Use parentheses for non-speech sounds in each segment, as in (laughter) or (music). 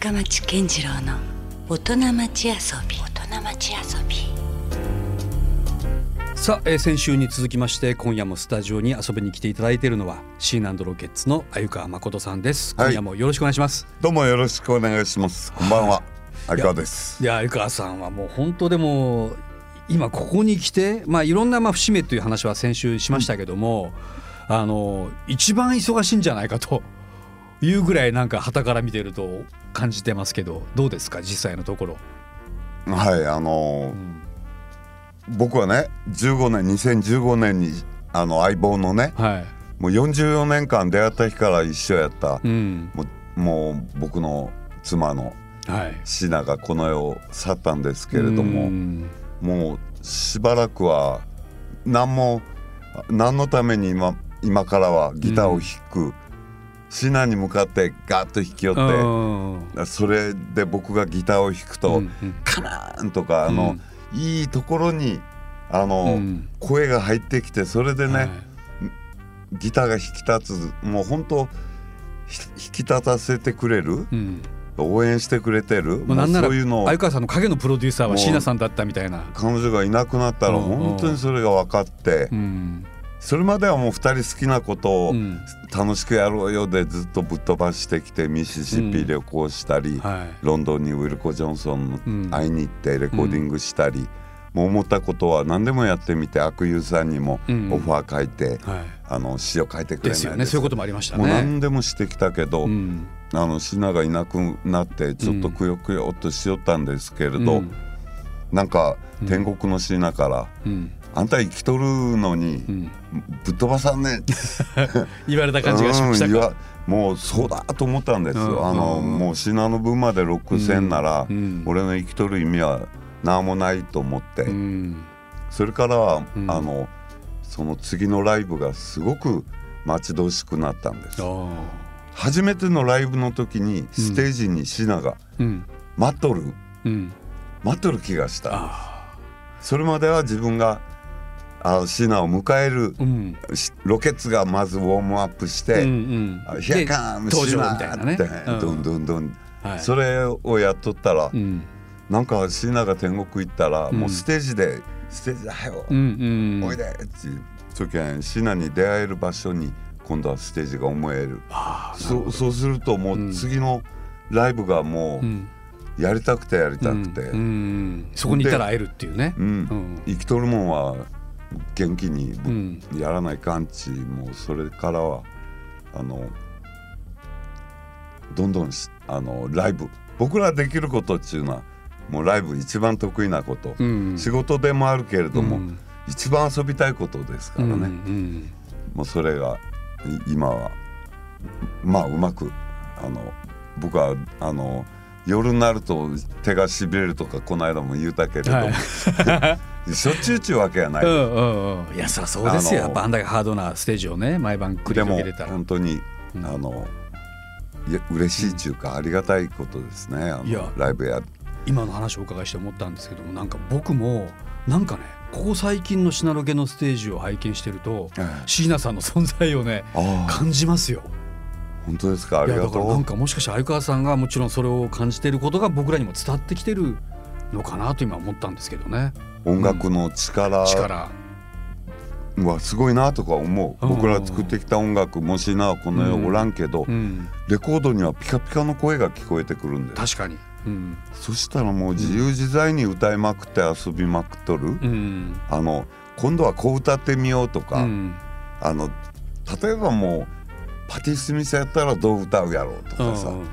深町健次郎の大人町遊び大人町遊びさあ、えー先週に続きまして今夜もスタジオに遊びに来ていただいているのはシーナンドロケッツの鮎川誠さんです、はい今夜もよろしくお願いしますどうもよろしくお願いします。こんばんは。相川です。いや鮎川さんはもう本当でも今ここに来てまあいろんなまあ節目という話は先週しましたけども、あの一番忙しいんじゃないかというぐらいなんか旗から見てると感じてますけどどうですか実際のところ、はい、あのー僕はね、15年、2015年にあの相棒のね、はい、もう44年間出会った日から一緒やった、うん。もうもう僕の妻のはい、シナがこの世を去ったんですけれどうも、ん。もうしばらくは何も何のために今今からはギターを弾く、シナに向かってガッと弾き寄って。うん。それで僕がギターを弾くと、うんうん。カナーンとかあの、いいところにあの、うん。声が入ってきてそれでね、はい。ギターが引き立つもう本当ひ引き立たせてくれるうん。応援してくれてる、まあ、なんならそういうのを相川さんの影のプロデューサーはもう椎名さんだったみたいな。彼女がいなくなったらうん。本当にそれが分かって、うんそれまではもう2人好きなことをうん。楽しくやろうよでずっとぶっ飛ばしてきてミシシッピ旅行したり、はい。ロンドンにウィルコ・ジョンソンうん。会いに行ってレコーディングしたり、もう思ったことは何でもやってみて悪友さんにもうん。オファー書いて、はい。あの詩を書いてくれないです。よね。そういうこともありましたもうね。何でもしてきたけど、うん。あのシナがいなくなってちょっとくよくよっとしよったんですけれど、うん。なんか天国のシナからうん「あんた生きとるのにうん。ぶっ飛ばさんね」っ (laughs) て言われた感じがしましたか？うんもうそうだと思ったんですよ、うん。あのうん。もうシナの分まで6000なら、うん。俺の生きとる意味は何もないと思って、うん。それからあのその次のライブがすごく待ち遠しくなったんです。あ初めてのライブの時にステージにシナが待っとる。うん。待っとる気がしたあ。それまでは自分があシナを迎えるーうん。しロケッツがまずウォームアップしうんてうん「ヒアカムで登場シナ!」みたいなね。ってうんどんどんどん。はい。それをやっとったらうん。なんかシナが天国行ったらうん。もうステージで「ステージだようんうんおいで!」っていう。時はシナに出会える場所に今度はステージが思える。そうそうするともう次のライブがもうやりたくてやりたくて、そこにいたら会えるっていうね。生きとるもんは元気にやらないかんちもうそれからはあのどんどんしあのライブ。僕らできることっていうのはもうライブ一番得意なこと、うん。仕事でもあるけれども、うん。一番遊びたいことですからね、うんうん。もうそれがい今はまあうまくあの僕はあの夜になると手がしびれるとかこの間も言うたけれども、はしょっちゅうちゅうわけやない、うんうんうん。いやそりゃそうですよ。やっぱあんだけハードなステージをね毎晩繰り広げれたら。本当に、うん。あのいや嬉しいっていうか、ありがたいことですね。あのライブや。今の話をお伺いして思ったんですけどもなんか僕もなんかねここ最近のシナロケのステージを拝見してるとええ。椎名さんの存在をね感じますよ。本当ですか？あいりがとう。やだからなんかもしかして相川さんがもちろんそれを感じていることが僕らにも伝わってきてるのかなと今思ったんですけどね。音楽の力力。はすごいなとか思う、うん。僕ら作ってきた音楽もしなこの世おらんけど、うん。レコードにはピカピカの声が聞こえてくるんで。す確かに。うん。そしたらもう自由自在に歌いまくって遊びまくっとる、うん。あの今度はこう歌ってみようとか、うん。あの例えばもうパティ・スミスやったらどう歌うやろうとかさ、うん。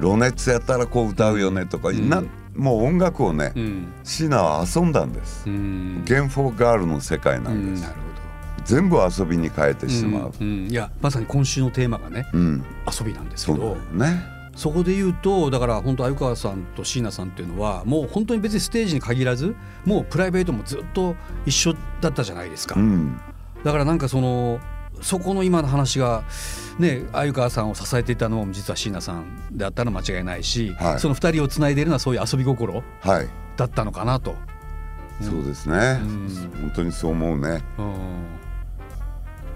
ロネッツやったらこう歌うよねとか、ん。なもう音楽をね、うん。シナは遊んだんです、うん。ゲン・フォー・ガールの世界なです、うんんなるほ全部遊びに変えてどしまう、いやまさに今週のテーマがねうん。遊びなんですけどよね。そこで言うとだから本当鮎川さんと椎名さんっていうのはもう本当に別にステージに限らずもうプライベートもずっと一緒だったじゃないですか、うん。だからなんかそのそこの今の話がね鮎川さんを支えていたのも実は椎名さんであったのは間違いないし、はい。その二人をつないでいるのはそういう遊び心はい。だったのかなと。そうですね、うん。本当にそう思うね。うん。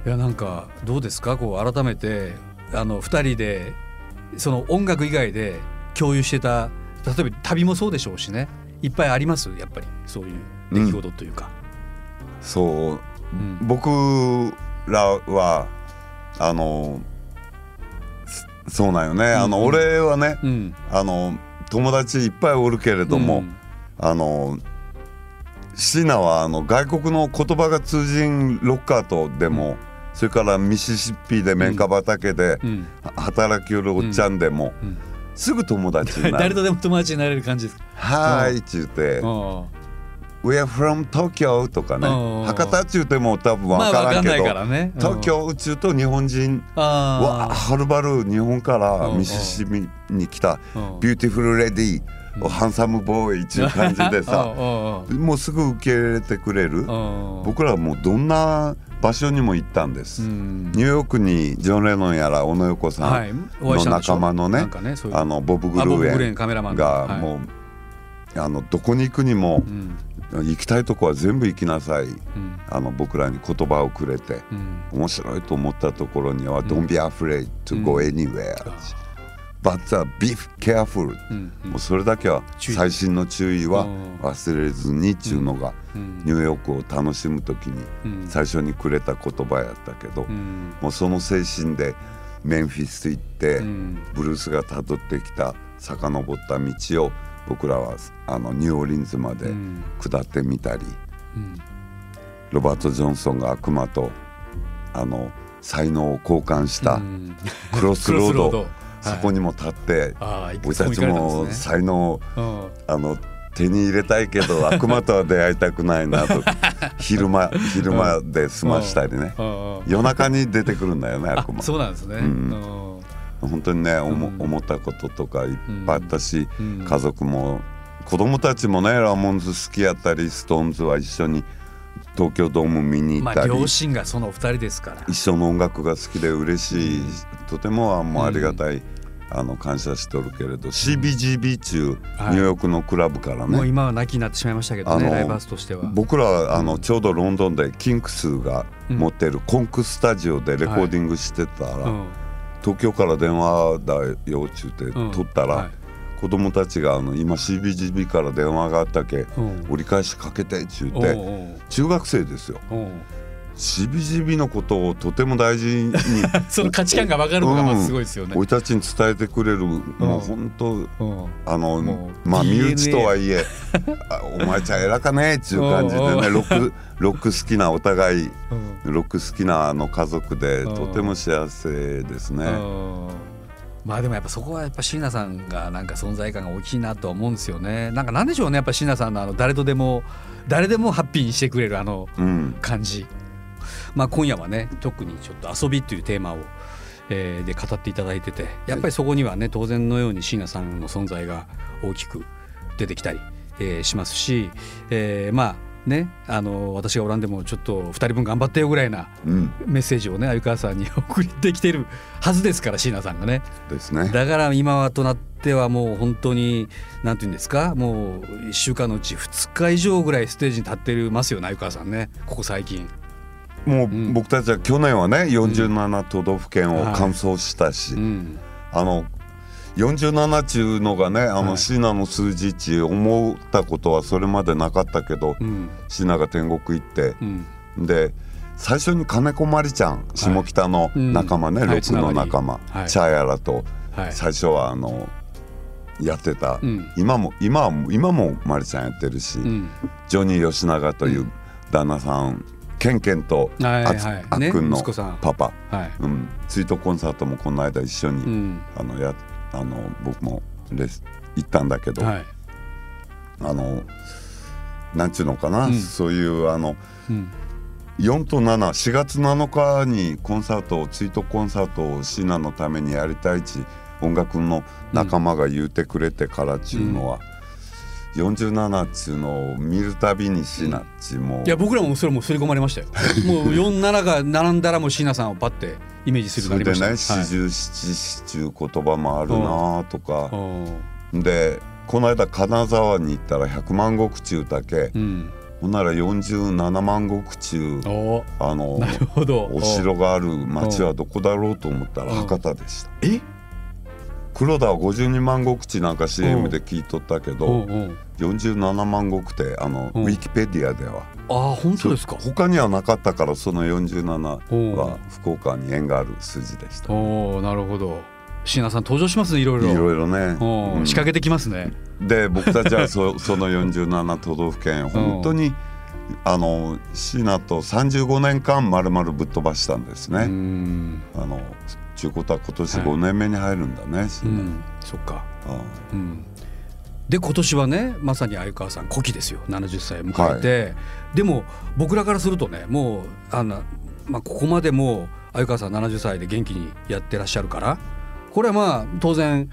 いやなんかどうですか？こう改めてあの2人でその音楽以外で共有してた例えば旅もそうでしょうしね。いっぱいあります？やっぱり。そういう出来事というか。そう。うん。僕らはあのそそうなんよね、あのうん。俺はねうん。あの友達いっぱいおるけれども、うん。あのシーナはあの外国の言葉が通じんロッカーとでも、それからミシシッピで綿花畑でうん。働きよるおっちゃんでも、うん。すぐ友達になる。(laughs) 誰とでも友達になれる感じですか？ Hi って。言ってうん「We are from Tokyo」とかねうん。博多っちゅうても多分まあ分からんけど、わかんないからね。うん。東京っちゅうと日本人はあはるばる日本からうんミシシッピに来たうん。 beautiful ladyー、ハンサムボーイっていう感じでさ (laughs) もうすぐ受け入れてくれる。僕僕らはもうどんな場所にも行ったんです、うん。ニューヨークにジョン・レノンやら小野横さん、の仲間のねなんかねそういう。あのボブ・グルーエンレーンカメラマンの。がはい。もう、あのどこに行くにもうん行きたいとこは全部行きなさい。うん。あの僕らに言葉をくれて。うん。面白いと思ったところには「Don't be afraid to go anywhere、but uh, be careful」もうそれだけは注意。細心の注意はうん。忘れずにっちゅうのがうん。ニューヨークを楽しむ時にうん。最初にくれた言葉やったけどうん。もうその精神でメンフィス行ってうん。ブルースがたどってきた遡った道を僕らはあのニューオーリンズまでうん。下ってみたりうん。ロバート・ジョンソンが悪魔とあの才能を交換したうん。クロスロードそこにも立ってああいく俺たちつも才能をうん。あの手に入れたいけど (laughs) 悪魔とは出会いたくないなと昼間昼間で済ましたりね。夜中に出てくるんだよねあ悪魔。そうなんですね。ん。うん本当にね思うん。思ったこととかいっぱいあったしうん。家族も子供たちもねラモンズ好きやったりストーンズは一緒に東京ドーム見に行まったり。あ両親がそのお二人ですから。一緒の音楽が好きで嬉しいとてももうありがたいあの感謝しとるけれど CBGB 中はい。ニューヨークのクラブからね。もう今は亡きになってしまいましたけどねライブハウスとしては。僕らあのちょうどロンドンでキンクスが持ってるコンクスタジオでレコーディングしてたら、うん東京から電話だよっちゅうてうん取ったら、はい。子供たちがあの今 CBGB から電話があったけうん。折り返しかけてっちゅうて中学生ですよ。おう。CBGB のことをとても大事に (laughs) その価値観が分かるのがまずすごいですよね。俺たちに伝えてくれるもう本当うん。あのまあ身内とはいえあ (laughs) お前ちゃん偉かねっちゅう感じでねロックロック好きなお互いうん。ロック好きなあの家族でうん。とても幸せですね。うん。まあでもやっぱそこはやっぱ椎名さんがなんか存在感が大きいなとは思うんですよね。なんかなんでしょうねやっぱ椎名さんのあの誰とでも誰でもハッピーにしてくれるあのうん、感じ。まあ今夜はね特にちょっと遊びというテーマを、えーで語っていただいててやっぱりそこにはね当然のように椎名さんの存在が大きく出てきたり、えーしますし、えーまあねあの私がおらんでもちょっと2人分頑張ってよぐらいなうん、メッセージをね鮎川さんに送ってきてるはずですから椎名さんがね。ですね。だから今はとなってはもう本当になんて言うんですかもう1週間のうち2日以上ぐらいステージに立ってますよね鮎川さんね。ここ最近。もううん。僕たちは去年はね47都道府県を完走したし、うん。あの47中のがねあはい。のシナの数字値思ったことはそれまでなかったけど、うん。シナが天国行って。うん。で最初に金子まりちゃん下北の仲間ね、うんロックの仲間、はい。チャーヤラとはい。最初はあのやってた、うん。今も今は今もまりちゃんやってるし、うん。ジョニー吉永という旦那さん、ケンケンとあっくんのパパ、はい。うん、ツイートコンサートもこの間一緒に、うん。あのやあの僕もレス行ったんだけど、はい。あのなんちゅうのかな、うん。そういうあのうん。4と74月7日にコンサートをツイートコンサートをシナのためにやりたいち音楽の仲間が言うてくれてからっちゅうのは、47っちゅうのを見るたびにシナっちも、いや僕らもそれも刷り込まれましたよ。(laughs) もう47が並んだらもう椎名さんをパッてイメージするそれでねようになりました。四十七七ちゅう言葉もあるなとか、はいでこの間金沢に行ったら100万石中だけ、うん。ほんなら47万石中お。あのお。城がある町はどこだろうと思ったらうん博多でした。え？黒田は52万石地なんか CM で聞いとったけど、うんうん。47万石ってあの、うん。ウィキペディアでは。ああ本当ですか？他にはなかったからその47うん。は福岡に縁がある数字でした。いおおなるほど。椎名さん登場しますねいろいろ。ろいろね、うん。仕掛けてきますね。で僕たちはそ (laughs) その47都道府県本当に、あの椎名と35年間まるまるぶっ飛ばしたんですうね。ん。あのちゅうことは今年5年目に入るんだね、椎名うんそっか。あうん。で今年はねまさに相川さん古希ですよ。70歳を迎えて、でも僕らからするとねもうあの、まあ、ここまでもう相川さん70歳で元気にやってらっしゃるからこれはまあ当然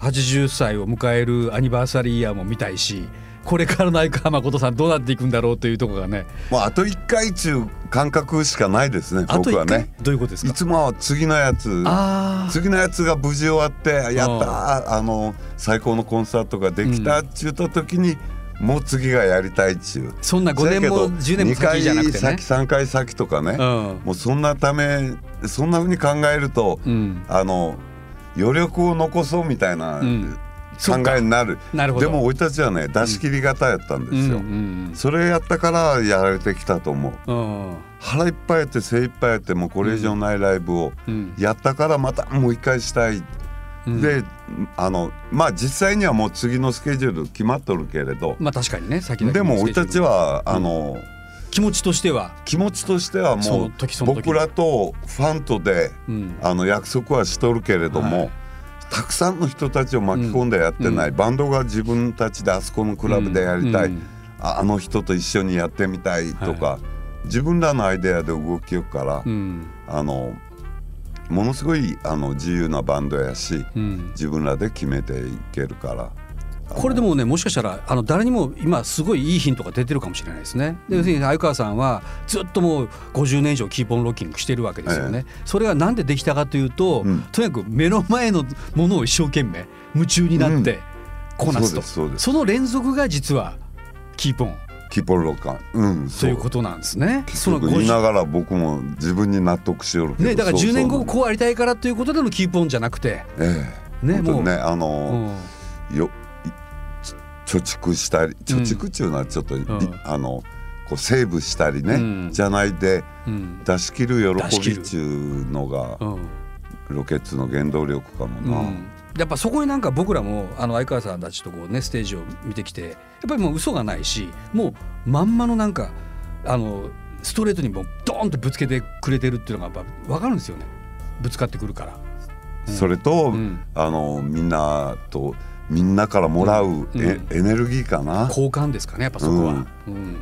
80歳を迎えるアニバーサリーイヤーも見たいしこれからの相川誠さんどうなっていくんだろうというところがね。もうあと1回中感覚しかないですねあと1回、僕はね。どういうことですか？いつもは次のやつ次のやつが無事終わってやったーあの最高のコンサートができたっちゅうた時に、もう次がやりたいっちゅう。そんな5年も10年も先じゃなくて2回ね。先3回先とかね、うん。もうそんなためそんなふうに考えると、うん。あの余力を残そうみたいなうん考えになる、なるほど。でも俺たちはね出し切り型やったんですよ、うんうんそれやったからやられてきたと思う。うんうん。腹いっぱいやって精いっぱいやってもうこれ以上ないライブをうん。やったからまたもう一回したい、うん。であのまあ実際にはもう次のスケジュール決まっとるけれど、まあ確かにね先々でも俺たちはあの、気持ちとしては、気持ちとしてはもう僕らとファンとでうん、あの約束はしとるけれども、はいたくさんの人たちを巻き込んでやってない、バンドが自分たちであそこのクラブでやりたい、うん。ああの人と一緒にやってみたいとか、自分らのアイデアで動きよくから、うん。あのものすごいあの自由なバンドやしうん、自分らで決めていけるから。これでもねもしかしたらあの誰にも今すごいいいヒントが出てるかもしれないですね。で要するに相川さんはずっともう50年以上キープオンロッキングしてるわけですよね。それがなんでできたかというと、うん。とにかく目の前のものを一生懸命夢中になってこなすと、そうですその連続が実はキープオン。キポロカン、うん、とそいうことなんですね。その言いな50がら僕も自分に納得しよるね、だから10年後こうありたいからということでのキープオンじゃなくて、ええ。ねもうねあう。の、ん。よい貯蓄したり貯蓄っていうのはちょっと、りん。あのこうセーブしたりね、うん。じゃないでうん。出し切る喜びっちゅうのがうん。ロケッツの原動力かもな、うん。やっぱそこになんか僕らもあの相川さんたちとこうねステージを見てきてやっぱりもう嘘がないしもうまんまのなんかあのストレートにもうドーンとぶつけてくれてるっていうのがやっぱ分かるんですよね。ぶつかってくるから。それと、うん。あのみんなとみんなからもらううん。エ,、エネルギーかな、交換ですかねやっぱそこは、うん。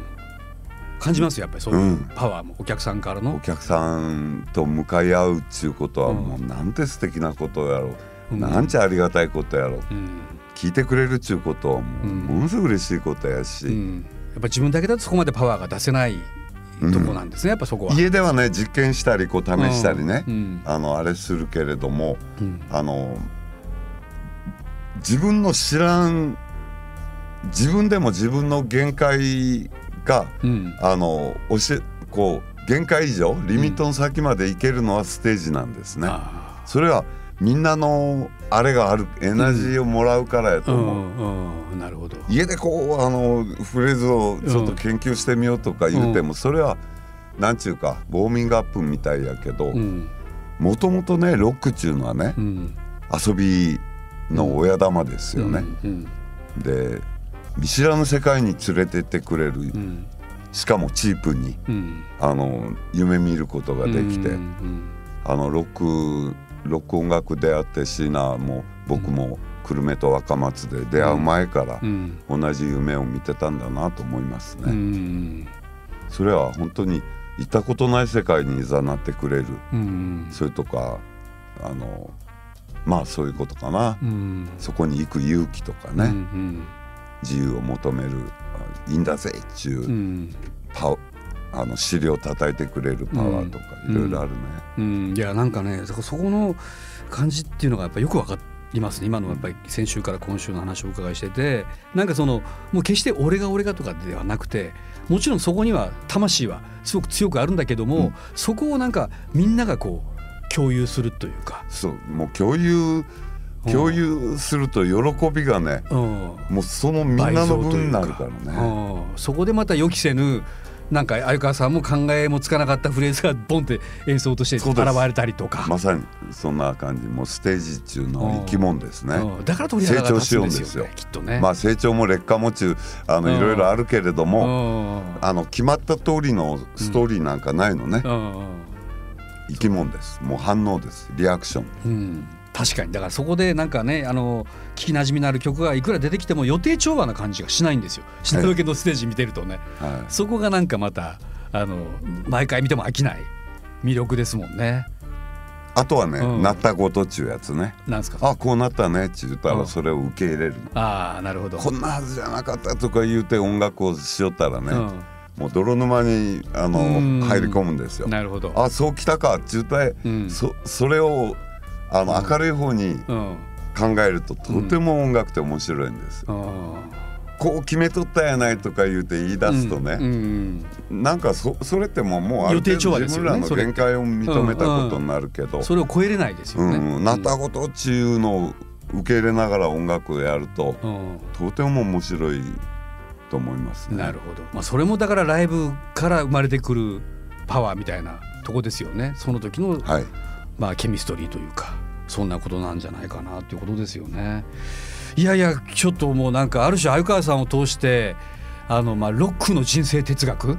感じますよやっぱりそう。いううん。パワーもお客さんからおの、客さんと向かい合うっちゅうことはうん。もうなんて素敵なことやろう、うん。なんちゃありがたいことやろう。うん。聞いてくれるっちゅうことはもううん。ものすごく嬉しいことやし、うん。やっぱ自分だけだとそこまでパワーが出せないとこなんですね、やっぱそこは。家ではね実験したりこう試したりね、うん。あのあれするけれどもうん。あの自分の知らん自分でも自分の限界がうん。あの教えこう限界以上リミットの先まで行けるのはステージなんですね。あそれはみんなのあれがあるエナジーをもらうからやと思う。ん。うん。なるほど。家でこうあのフレーズをちょっと研究してみようとか言うても、それはなんちゅうかウォーミングアップみたいやけどうん。もともとねロックっちゅうのはねうん。遊びの親玉ですよね。うんで見知らぬ世界に連れてってくれるうん。しかもチープにうん。あの夢見ることができて、うんあのロックロック音楽出会ってシーナも僕も久留米と若松で出会う前からうん。同じ夢を見てたんだなと思いますね。うんそれは本当に行ったことない世界にいざなってくれる。うん。それとかあのまあそういうことかな、うん。そこに行く勇気とかね、うん自由を求めるあいいんだぜっちゅう、うん。パあの尻を叩いてくれるパワーとかうん。いろいろあるね。うん。いやなんかねそこの感じっていうのがやっぱよくわかりますね。今のやっぱり先週から今週の話をお伺いしてて。なんかそのもう決して俺が俺がとかではなくてもちろんそこには魂はすごく強くあるんだけども、うん。そこをなんかみんながこう共有するというか。そうもう共有共有すると喜びがね、うん。もうそのみんなの分になるからね。うん。そこでまた予期せぬなんか相川さんも考えもつかなかったフレーズがボンって演奏として現れたりとか、まさにそんな感じ。もうステージ中の生き物ですね。うん。だから鳥肌が立つんですよねきっとね。まあ成長も劣化も中あのうん。いろいろあるけれども、うん。あの決まった通りのストーリーなんかないのね、うん生き物です。もう反応です。リアクション。うん。確かに。だからそこでなんかねあの聞きなじみのある曲がいくら出てきても予定調和な感じがしないんですよ。品川家のステージ見てるとね、はそこがなんかまたあの毎回見ても飽きない。魅力ですもんね。あとはね、うん。なったことっちゅうやつね。なんですか？あこうなったねって言ったうん。らそれを受け入れる。の、ああなるほど。こんなはずじゃなかったとか言うて音楽をしよったらね、うんもう泥沼にあのうん。入り込むんですよ。なるほど。あそうきたか。って言って、うん。そそれをあの明るい方にうん。考えるととても音楽って面白いんですよ。うん。こう決めとったやないとか言うて言い出すとね、うん。なんかそそれってもうもうある程度自分らの限界を認めたことになるけど、それを超えれないですよね。うん。なったことっちゅうのを受け入れながら音楽をやるとうん。とても面白いと思いますね。なるほど、まあ、それもだからライブから生まれてくるパワーみたいなとこですよねその時の、はいまあ、ケミストリーというかそんなことなんじゃないかなということですよね。いやいやちょっともうなんかある種鮎川さんを通してあのまあロックの人生哲学？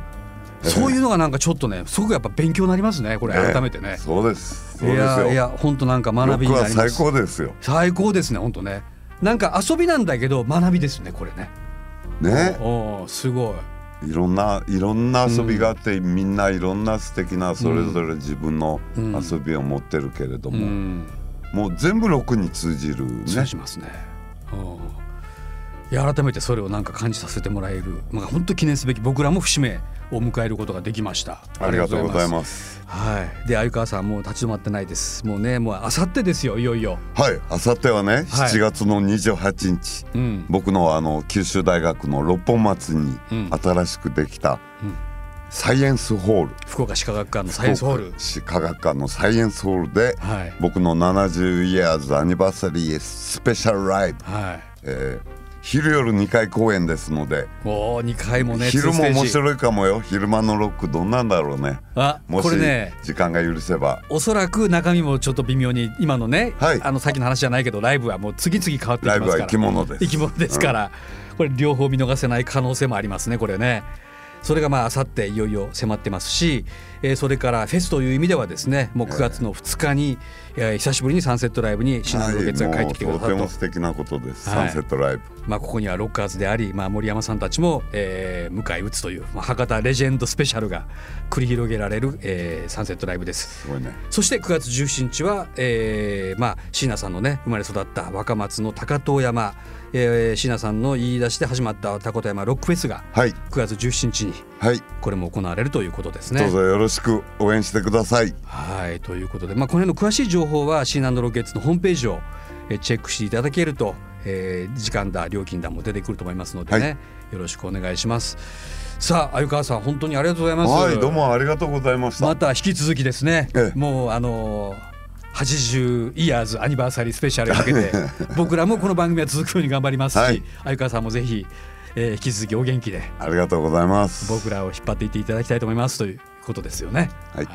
そういうのがなんかちょっとねすごくやっぱ勉強になりますねこれええ改めてね。そうです。そういですよ。やいや本当なんか学びになります。最高ですよ。最高ですね本当ね。なんか遊びなんだけど学びですねこれね。ね。おおすごい。いろんないろんな遊びがあって、みんないろんな素敵なそれぞれ自分のうん遊びを持ってるけれどうも、ん。もう全部ロックに通じるね。通じますね。改めてそれをなんか感じさせてもらえる、まあ本当記念すべき僕らも節目を迎えることができました。ありがとうございす。ます。はい。で鮎川さんもう立ち止まってないです。もうねもうあさってですよいよいよ。はい、あさってはね、はい7月の28日、うん。僕のあの九州大学の六本松にうん新しくできたうんサイエンスホール、福岡歯科学館のサイエンスホール市科学館のサイエンスホールで、はい。僕の70 years アニバーサリースペシャルライブ、はい。えー昼夜2回公演ですので、おお二回もね。昼も面白いかもよ。昼間のロックどんなんだろうね。あもしこれね。時間が許せば。おそらく中身もちょっと微妙に今のね、はい。あのさっきの話じゃないけどライブはもう次々変わっていきますから。ライブは生き物です。生き物ですから、これ両方見逃せない可能性もありますねこれね。それがまあ明後日いよいよ迫ってますし、えーそれからフェスという意味ではですねもう9月の2日に、えー久しぶりにサンセットライブにシナノロケッツが帰ってきてくだもうと。てさるとも素敵なことです、はい。サンセットライブ。まあ、ここにはロッカーズであり、まあ、森山さんたちも、えー迎え撃つという、まあ、博多レジェンドスペシャルが繰り広げられる、えーサンセットライブです。すごいね。そして9月17日は、えーまあ、椎名さんのね生まれ育った若松の高遠山、えー、椎名さんの言い出しで始まった高遠山ロックフェスがはい。9月17日にはいこれも行われるということですね。どうぞよろしく応援してください。はい。ということで、まあ、この辺の詳しい情報はシーナンドロケッツのホームページをえーチェックしていただけると、えー時間だ料金だも出てくると思いますのでね、はい。よろしくお願いします。さあ鮎川さん本当にありがとうございます。はいどうもありがとうございました、また引き続きですね、ええ。もうあのー80イヤーズアニバーサリースペシャルに向けて (laughs) 僕らもこの番組は続くように頑張りますし、はい。鮎川さんもぜひ、えー引き続きお元気で。ありがとうございます。僕らを引っ張っていっていただきたいと思いますということですよね。はい。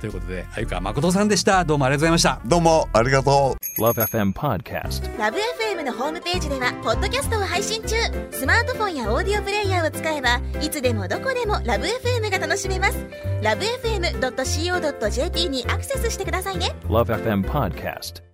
ということで鮎川誠さんでした。どうもありがとうございました。どうもありがとう。Love FM Podcast. ラブ f m のホームページではポッドキャストを配信中。スマートフォンやオーディオプレイヤーを使えばいつでもどこでもラブ f m が楽しめます。ラブ FM.co.jp にアクセスしてくださいね。Love FM Podcast.